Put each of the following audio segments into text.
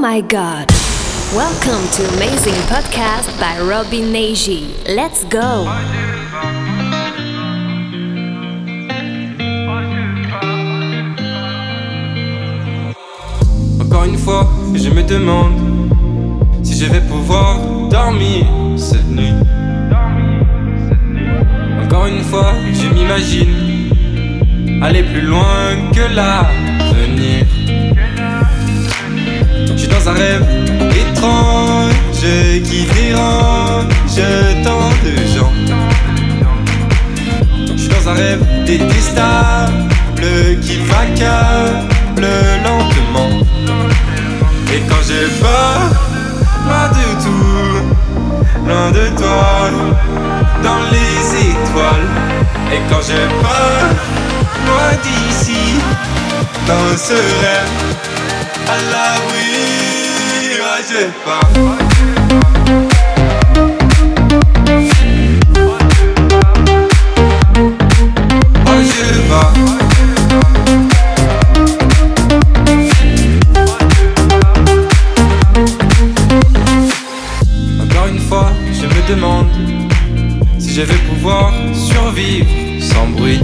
my god. Welcome to Amazing Podcast by Robin Neji. Let's go. Encore une fois, je me demande si je vais pouvoir dormir cette nuit. Encore une fois, je m'imagine aller plus loin que l'avenir. Dans un rêve étrange qui dérange tant de gens. Je suis dans un rêve détestable qui m'accable lentement. Et quand j'ai peur, loin de tout, loin de toi, dans les étoiles. Et quand j'ai peur, loin d'ici, dans ce rêve, à l'abri, ouais, vais. Encore une fois, je me demande si je vais pouvoir survivre sans bruit.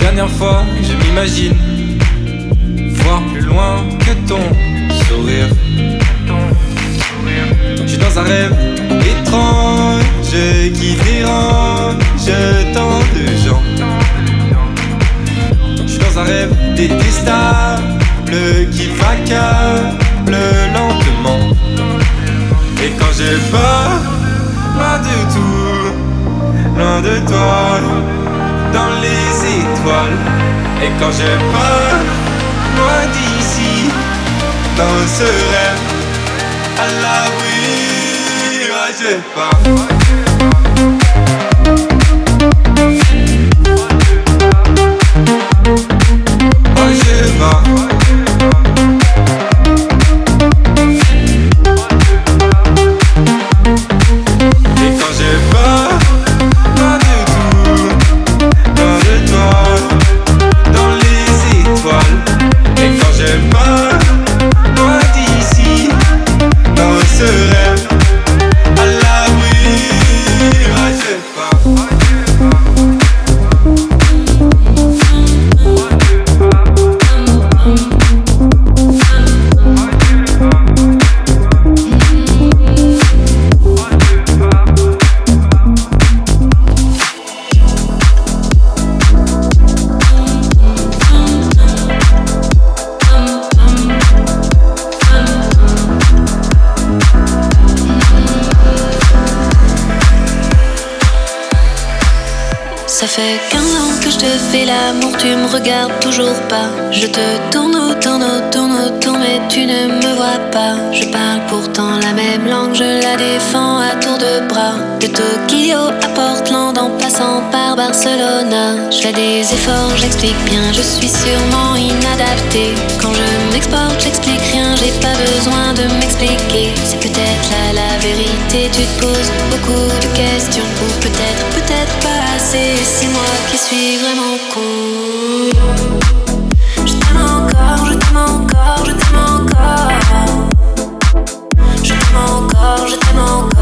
Dernière fois, je m'imagine voir plus loin que ton Je suis dans un rêve étrange qui dérange tant de gens. Je suis dans un rêve détestable qui m'accable lentement. Et quand j'ai peur, loin de tout, loin de toi, dans les étoiles. Et quand j'ai peur, loin d'ici, dans ce rêve, à l'abri, ouais, j'ai peur. Tu me regardes toujours pas. Je te tourne autour, tourne autour, mais tu ne me vois pas. Je parle pourtant la même langue, je la défends à tour de bras. De Tokyo à Portland en passant par Barcelona. Je fais des efforts, j'explique bien, je suis sûrement inadapté. Quand je m'exporte, j'explique rien, j'ai pas besoin de m'expliquer. C'est peut-être là la vérité, tu te poses beaucoup de questions, ou peut-être, peut-être pas assez. C'est moi qui suis vraiment con. Je t'aime encore, je t'aime encore, je t'aime encore. Je t'aime encore, je t'aime encore.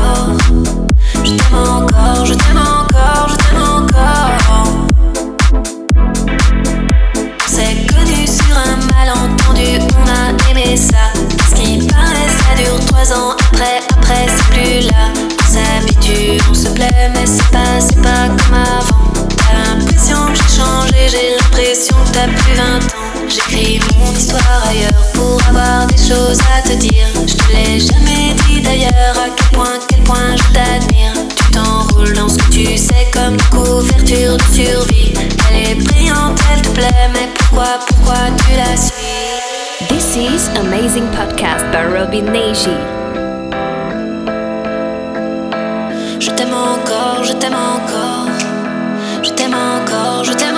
T'as plus 20 ans. J'écris mon histoire ailleurs pour avoir des choses à te dire. Je te l'ai jamais dit d'ailleurs, à quel point, quel point je t'admire. Tu t'enroules dans ce que tu sais comme une couverture de survie. Elle est brillante, elle te plaît, mais pourquoi, pourquoi tu la suis? This is Amazing Podcast by Robin Neji. Je t'aime encore, je t'aime encore. Je t'aime encore, je t'aime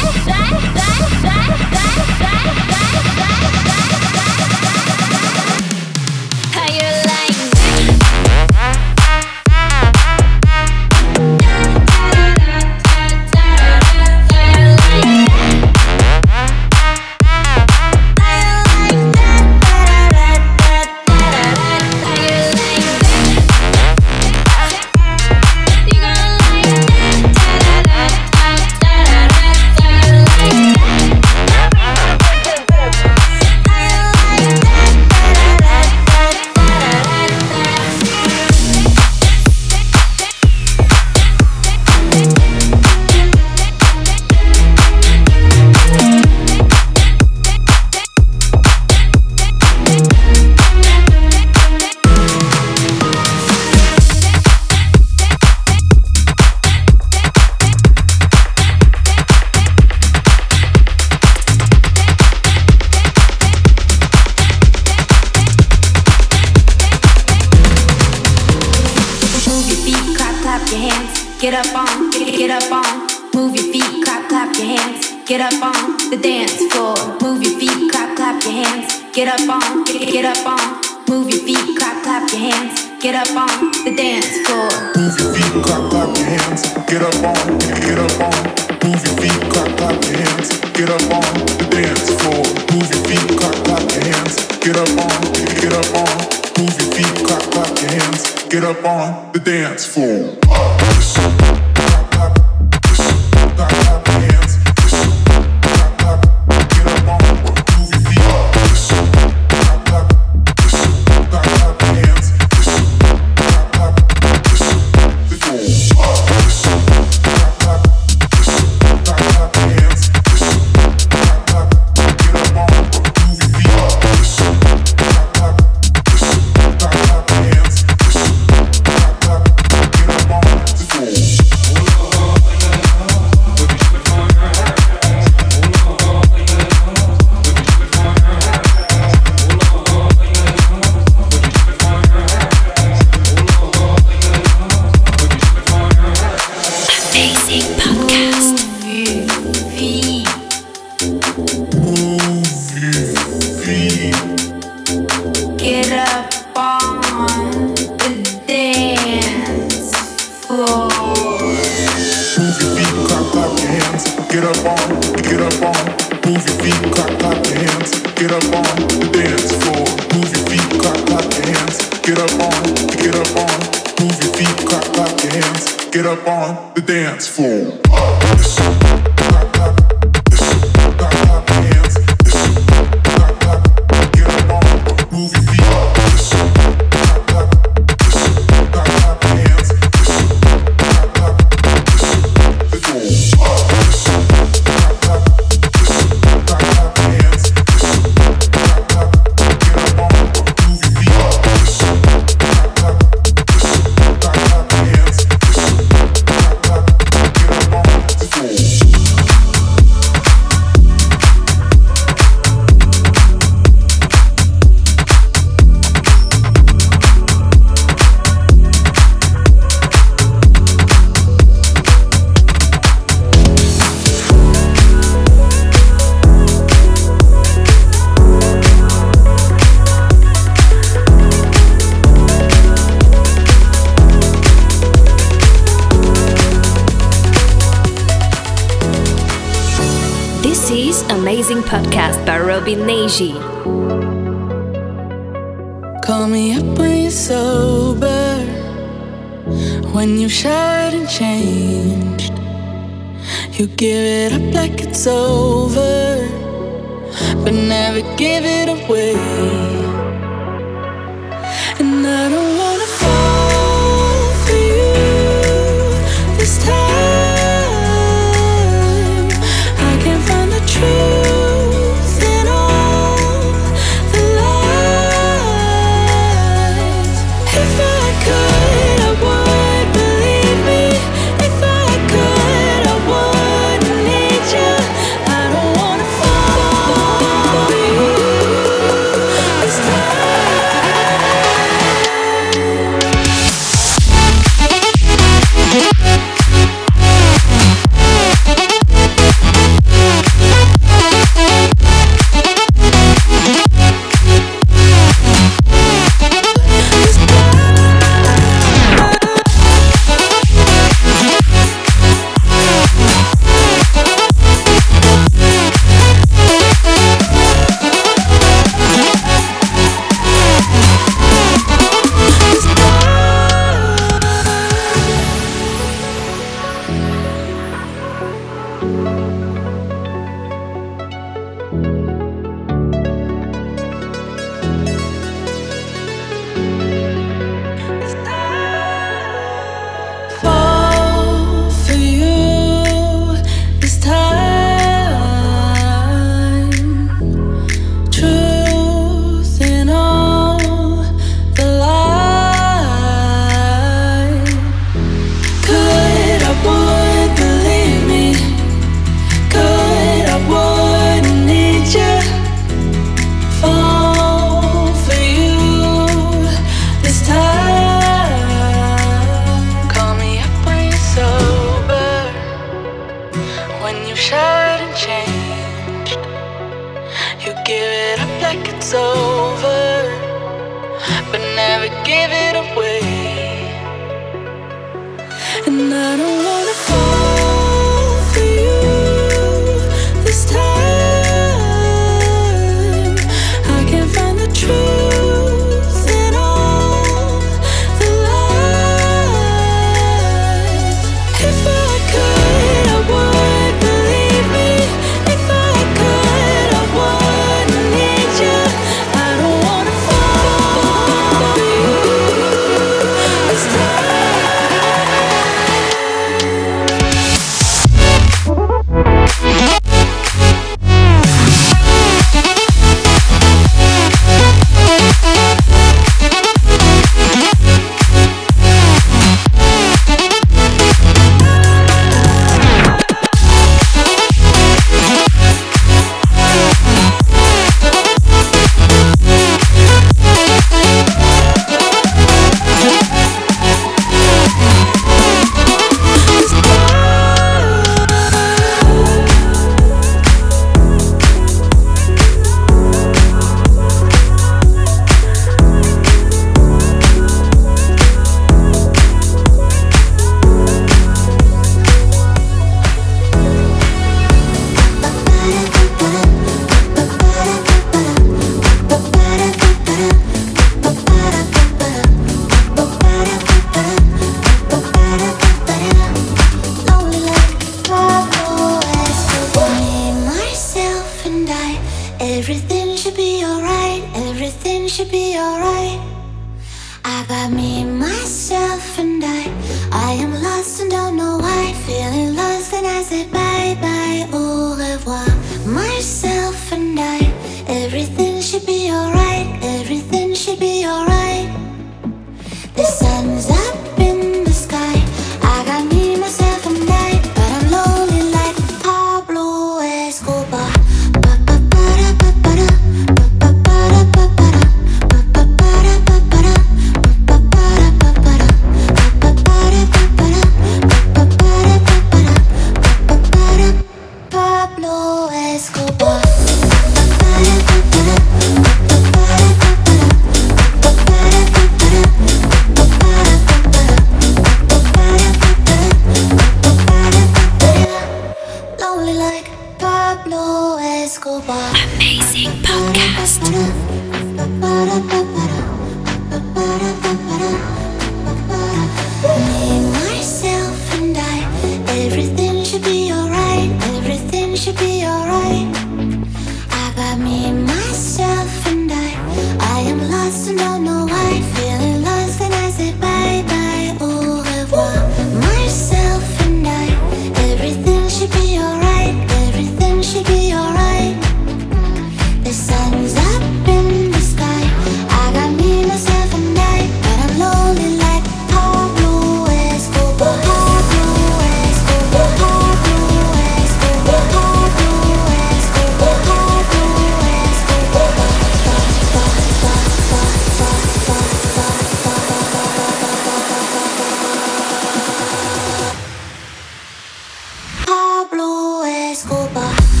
bye.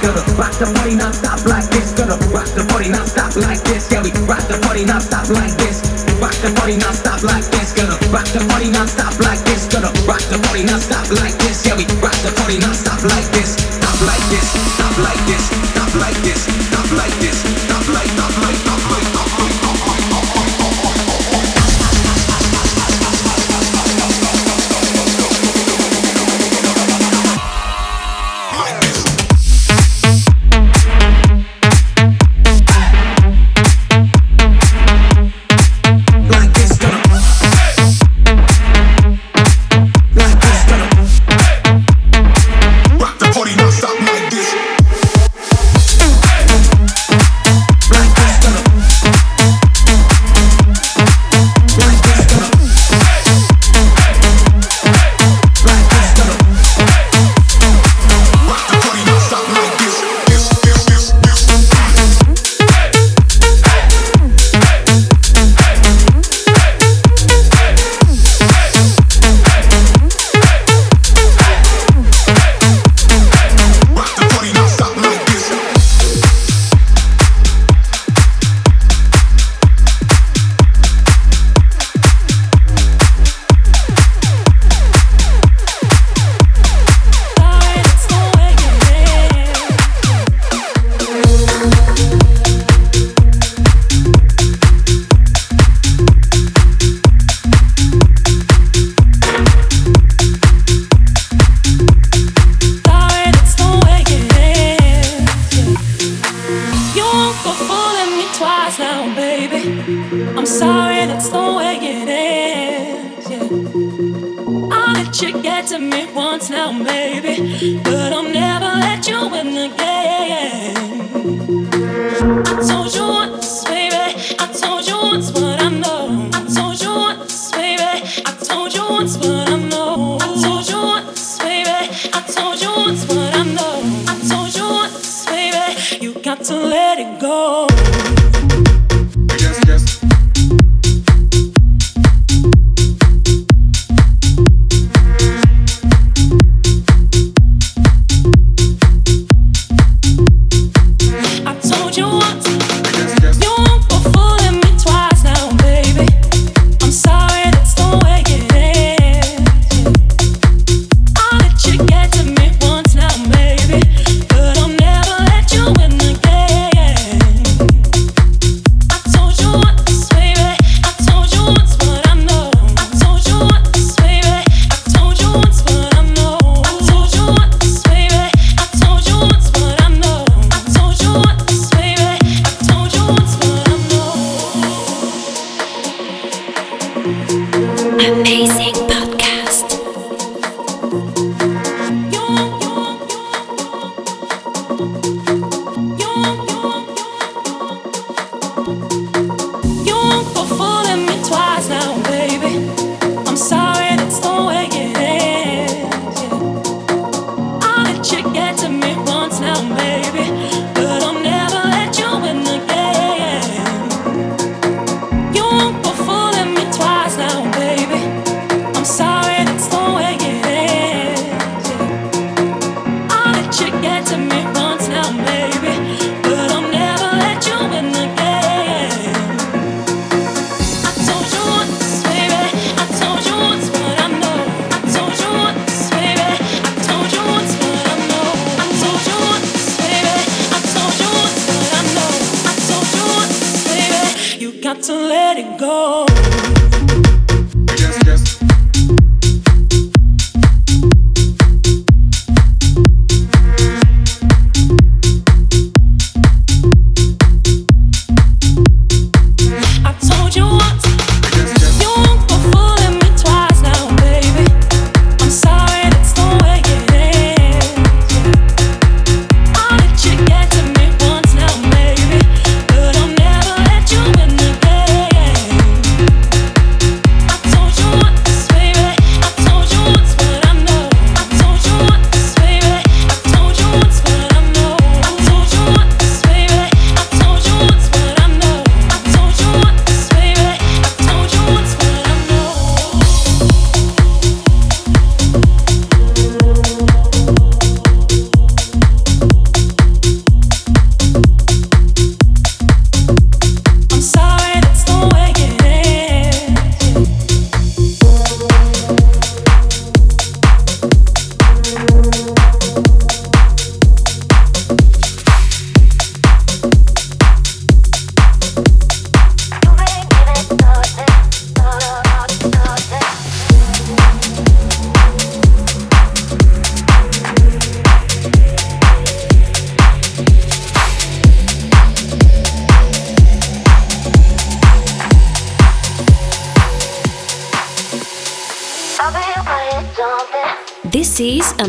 gonna rock the party not stop like this, gonna rock the party not stop like this, yeah we rock the party not like this, rock the party not like this, gonna rock the party not like this, gonna rock the party not stop like this.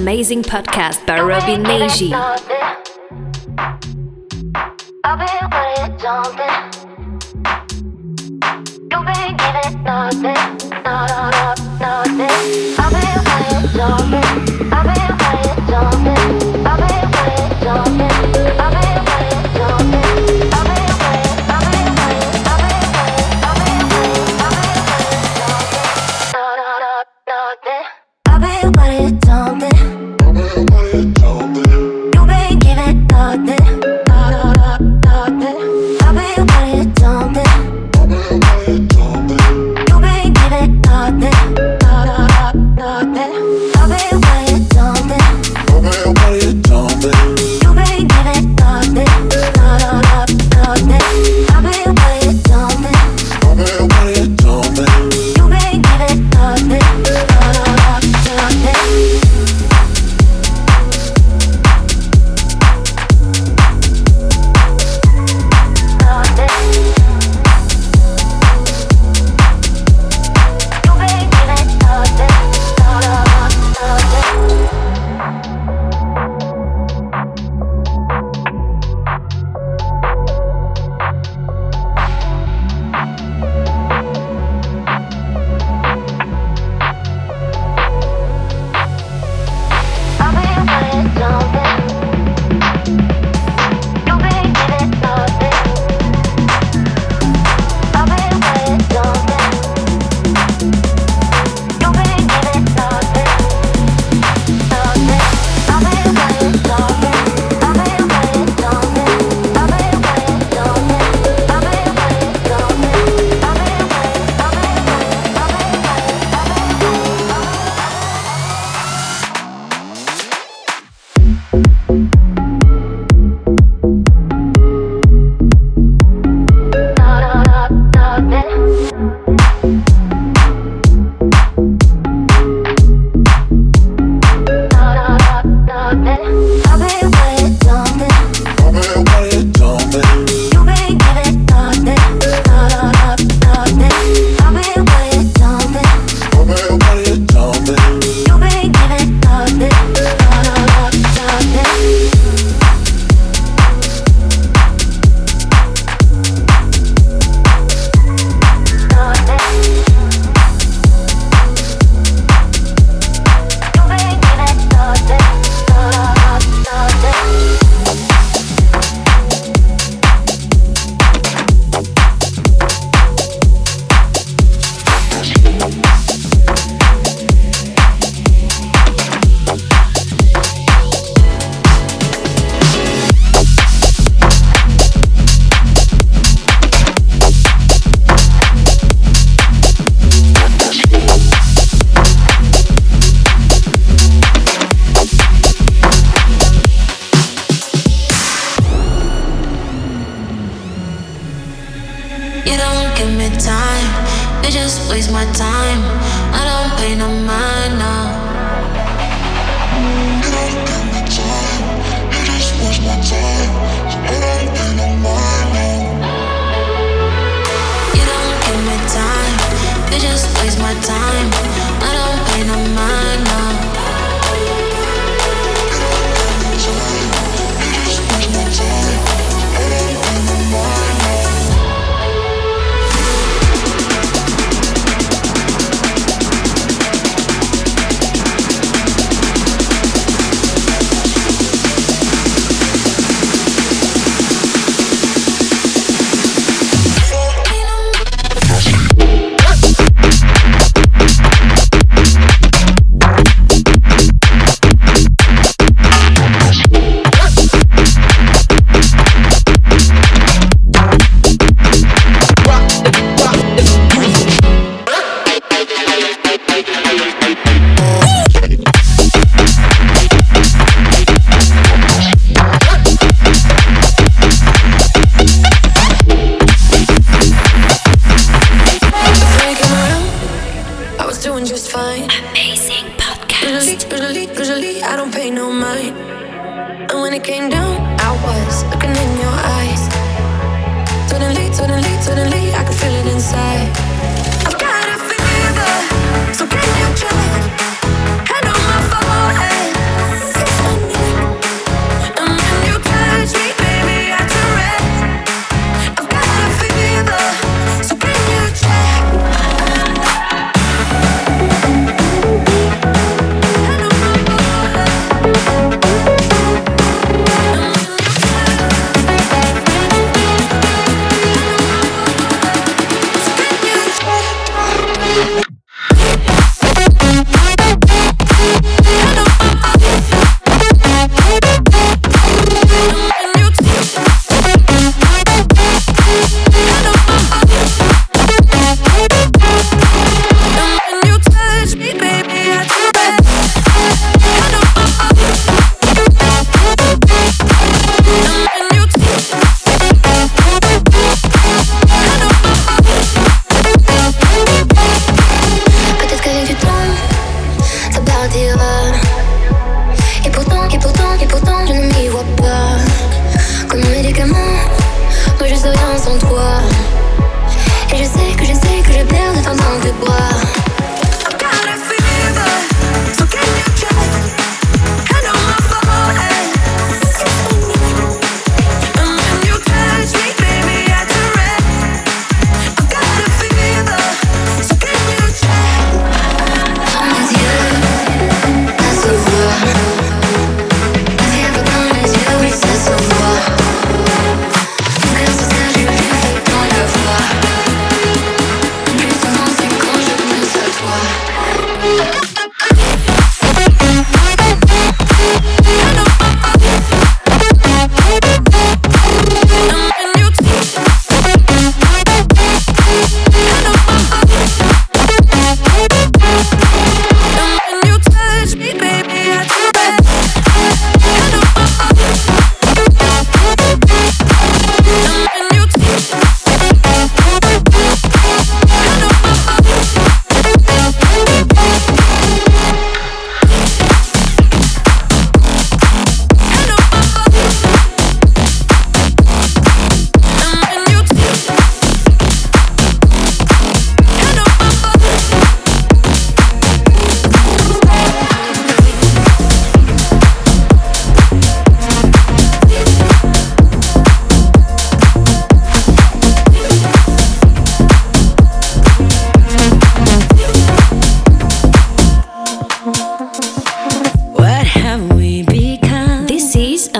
Amazing podcast by Robin Neji.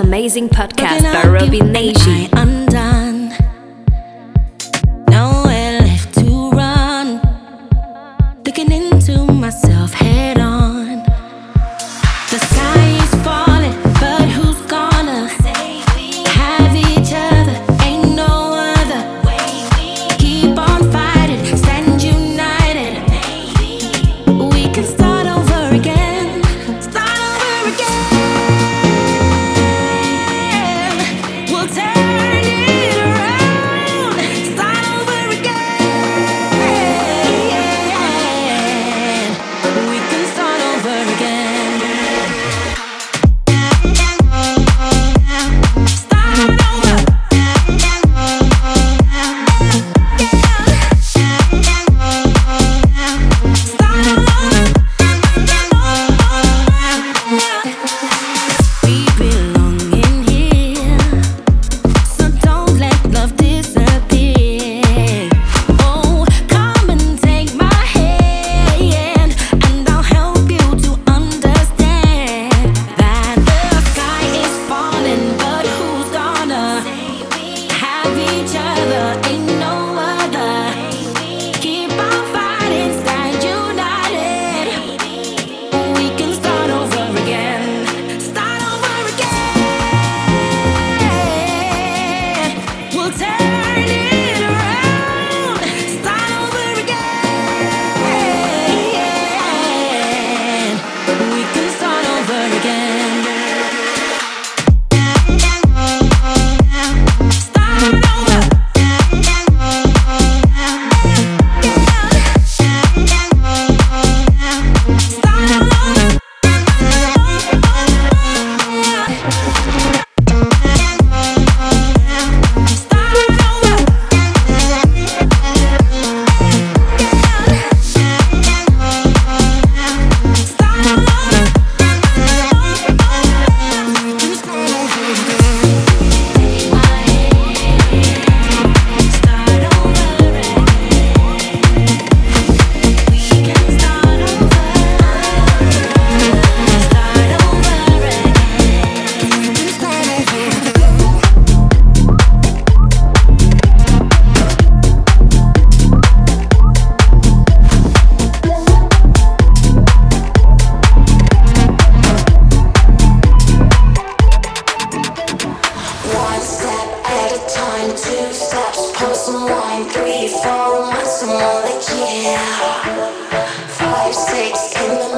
Amazing Podcast Looking by up, Robin you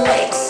Mix.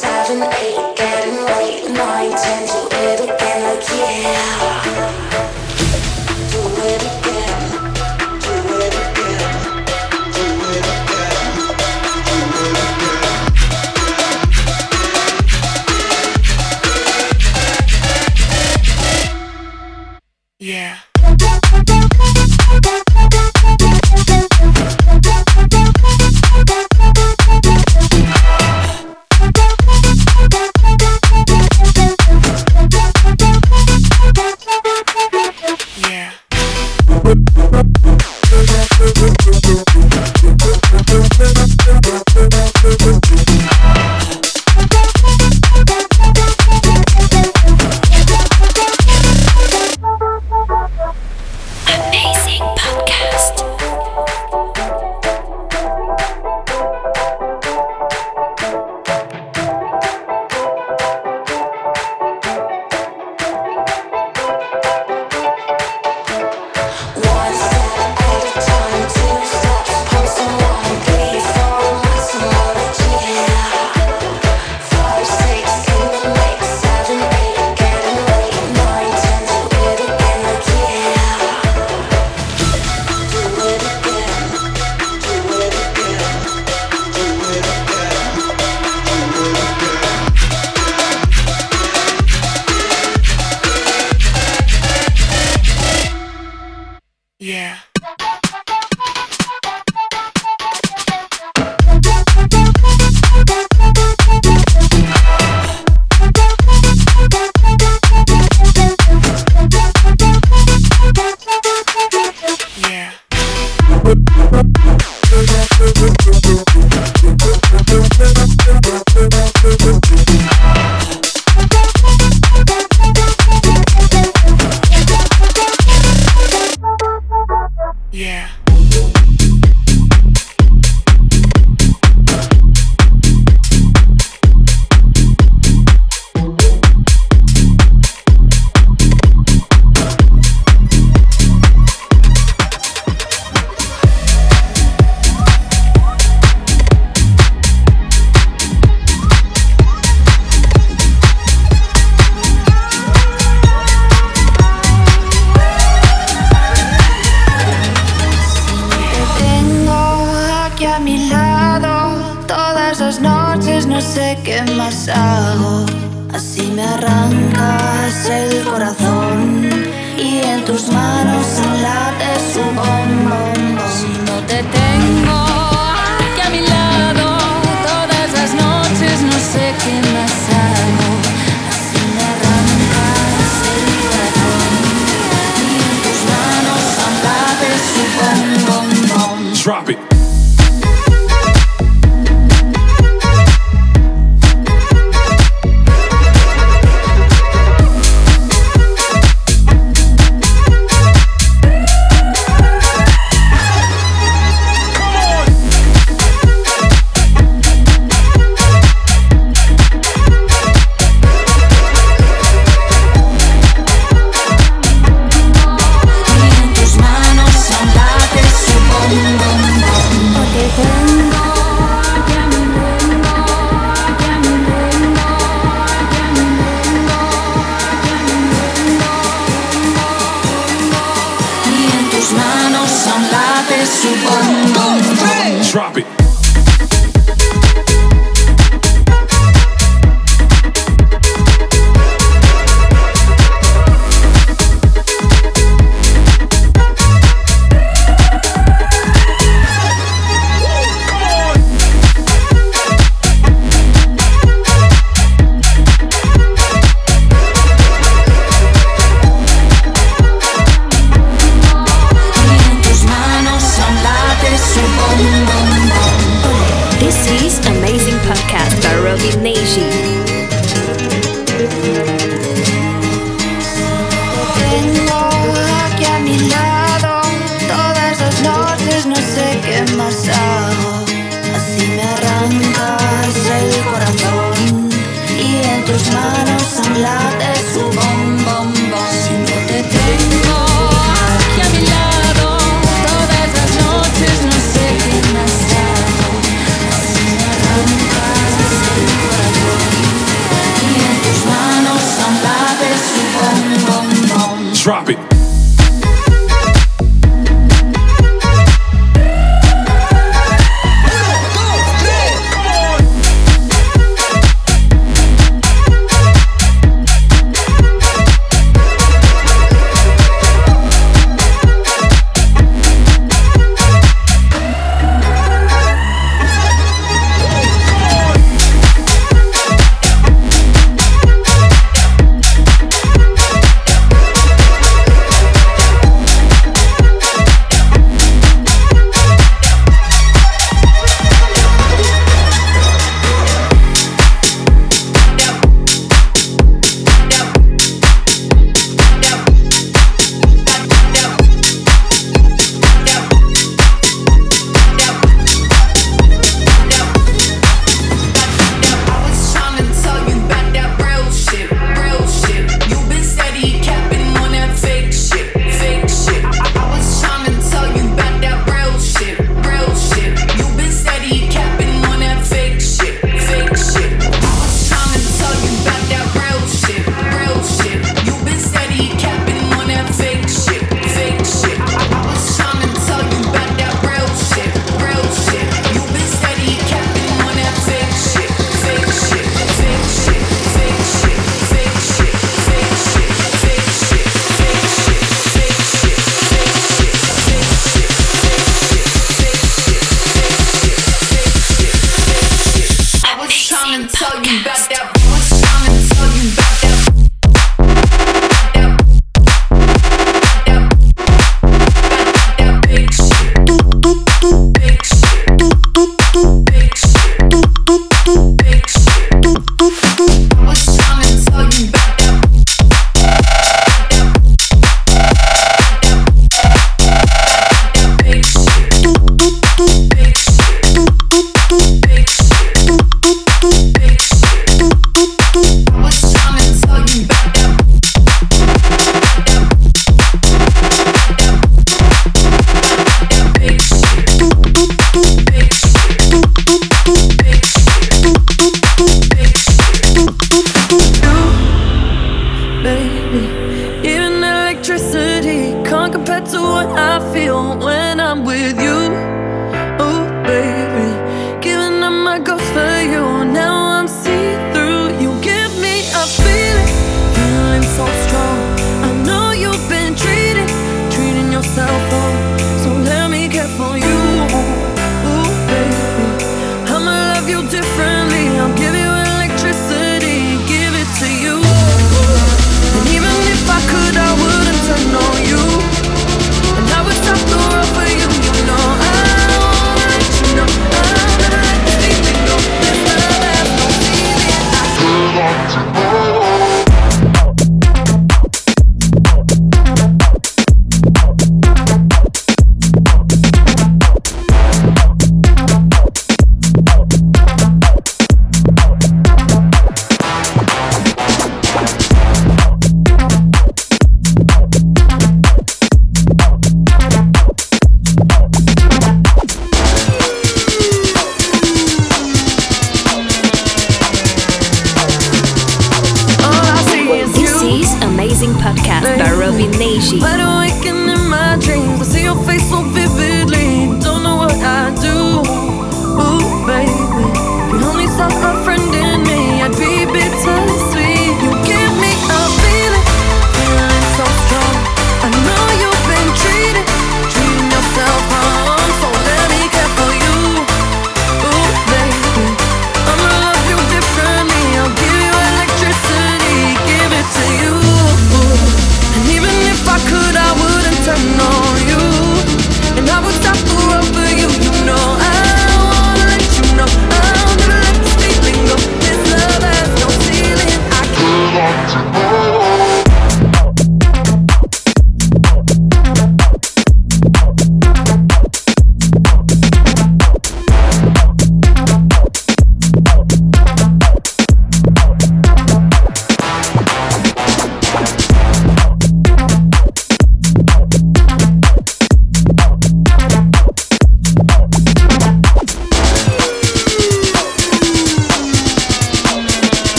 you differently.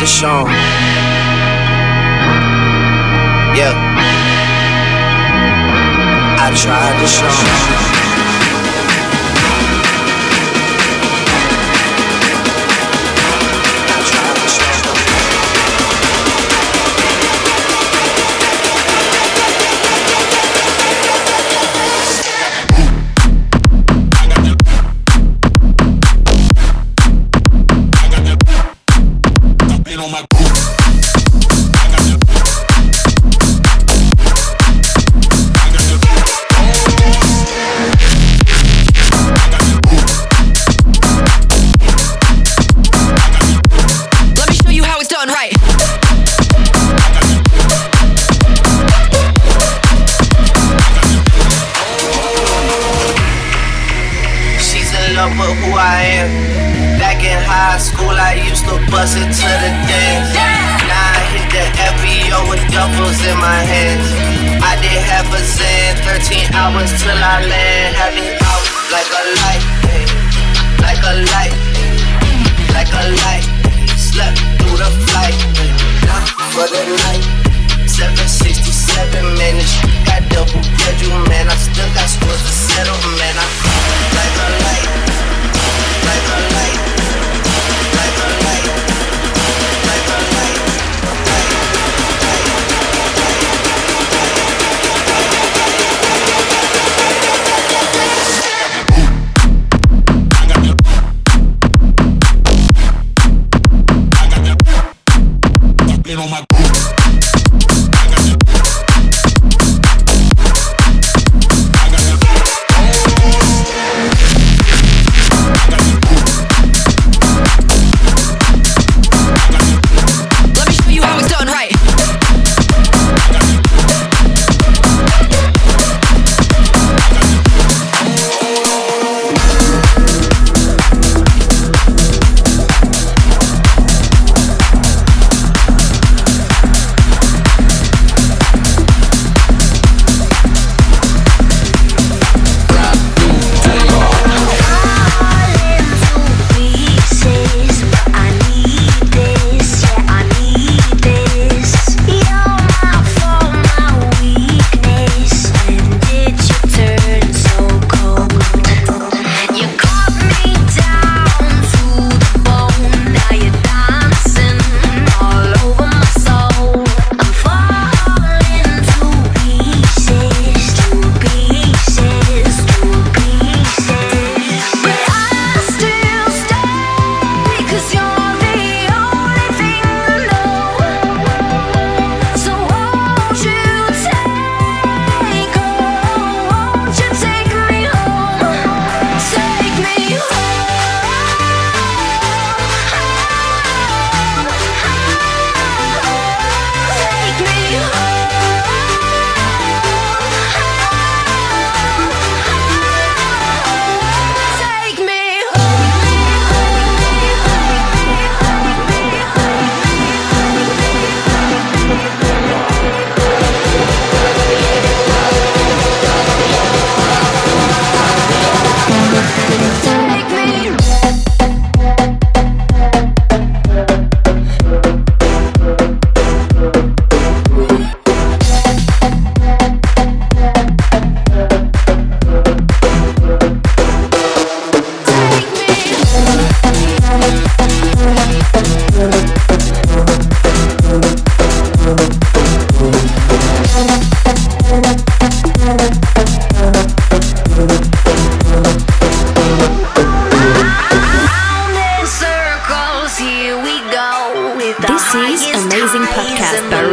Deshaun.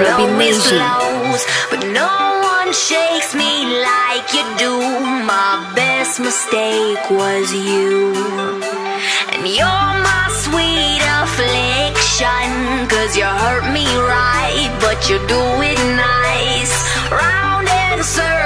Caribbean nation. Close, but no one shakes me like you do. My best mistake was you, and you're my sweet affliction. Cause you hurt me right, but you do it nice. Round and circle.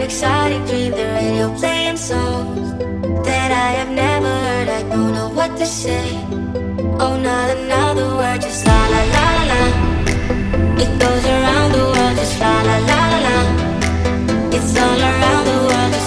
an exciting dream, the radio playing songs that I have never heard. I don't know what to say. Oh, not another word, just la la la la la. It goes around the world, just la la la la la. It's all around the world.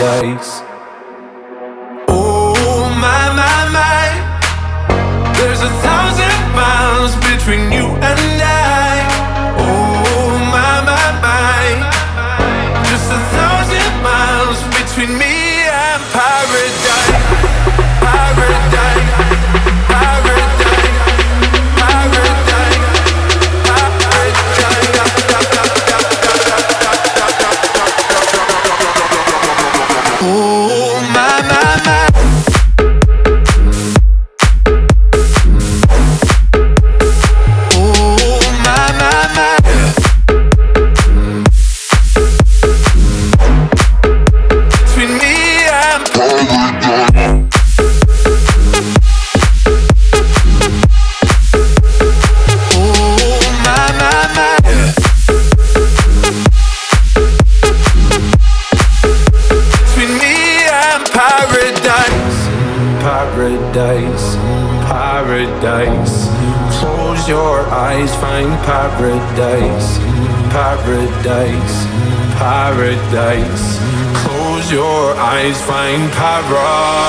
place. Find pyro